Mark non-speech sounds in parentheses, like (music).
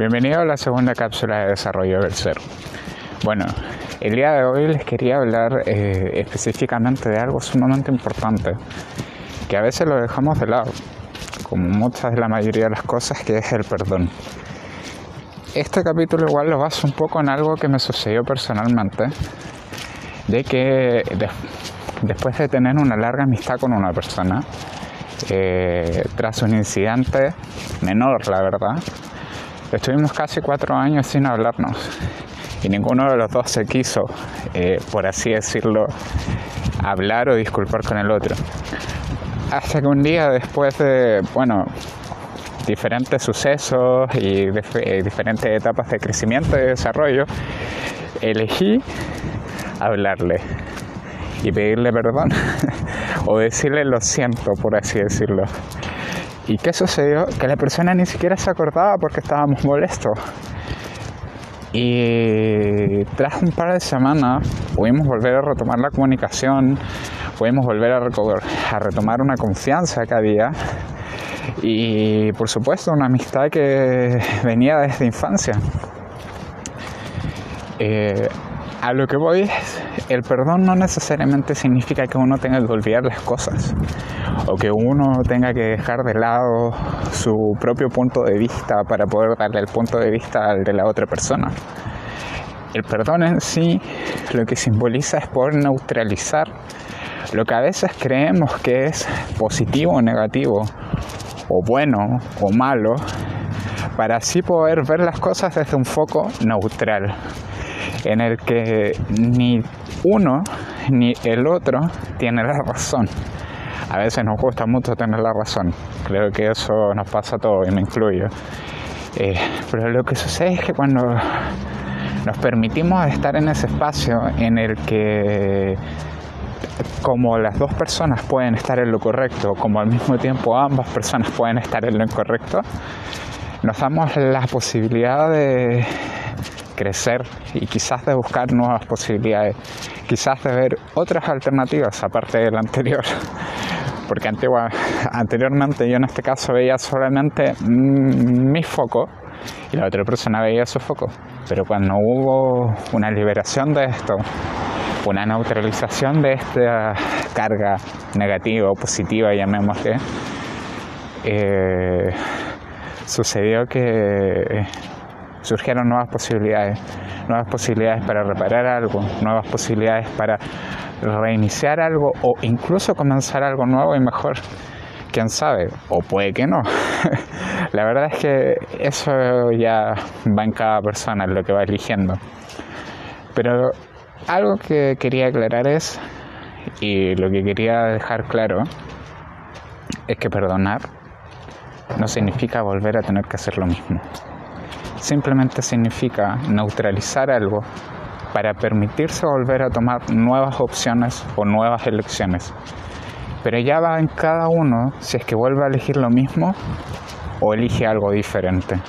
Bienvenido a la segunda cápsula de desarrollo del ser. Bueno, el día de hoy les quería hablar eh, específicamente de algo sumamente importante, que a veces lo dejamos de lado, como muchas de la mayoría de las cosas, que es el perdón. Este capítulo igual lo baso un poco en algo que me sucedió personalmente, de que después de tener una larga amistad con una persona, eh, tras un incidente menor, la verdad, Estuvimos casi cuatro años sin hablarnos y ninguno de los dos se quiso, eh, por así decirlo, hablar o disculpar con el otro. Hasta que un día después de, bueno, diferentes sucesos y eh, diferentes etapas de crecimiento y desarrollo, elegí hablarle y pedirle perdón (laughs) o decirle lo siento, por así decirlo. ¿Y qué sucedió? Que la persona ni siquiera se acordaba porque estábamos molestos. Y tras un par de semanas pudimos volver a retomar la comunicación, pudimos volver a, a retomar una confianza que había y por supuesto una amistad que venía desde infancia. Eh, a lo que voy es, el perdón no necesariamente significa que uno tenga que olvidar las cosas o que uno tenga que dejar de lado su propio punto de vista para poder darle el punto de vista al de la otra persona. El perdón en sí lo que simboliza es poder neutralizar lo que a veces creemos que es positivo o negativo, o bueno o malo, para así poder ver las cosas desde un foco neutral en el que ni uno ni el otro tiene la razón. A veces nos gusta mucho tener la razón. Creo que eso nos pasa a todos y me incluyo. Eh, pero lo que sucede es que cuando nos permitimos estar en ese espacio en el que como las dos personas pueden estar en lo correcto, como al mismo tiempo ambas personas pueden estar en lo incorrecto, nos damos la posibilidad de crecer y quizás de buscar nuevas posibilidades, quizás de ver otras alternativas aparte de la anterior. (laughs) Porque antigua, anteriormente yo en este caso veía solamente mi foco y la otra persona veía su foco. Pero cuando hubo una liberación de esto, una neutralización de esta carga negativa o positiva, llamémosle, eh, sucedió que surgieron nuevas posibilidades, nuevas posibilidades para reparar algo, nuevas posibilidades para reiniciar algo o incluso comenzar algo nuevo y mejor. Quién sabe, o puede que no. (laughs) La verdad es que eso ya va en cada persona, lo que va eligiendo. Pero algo que quería aclarar es, y lo que quería dejar claro, es que perdonar no significa volver a tener que hacer lo mismo simplemente significa neutralizar algo para permitirse volver a tomar nuevas opciones o nuevas elecciones. Pero ya va en cada uno si es que vuelve a elegir lo mismo o elige algo diferente.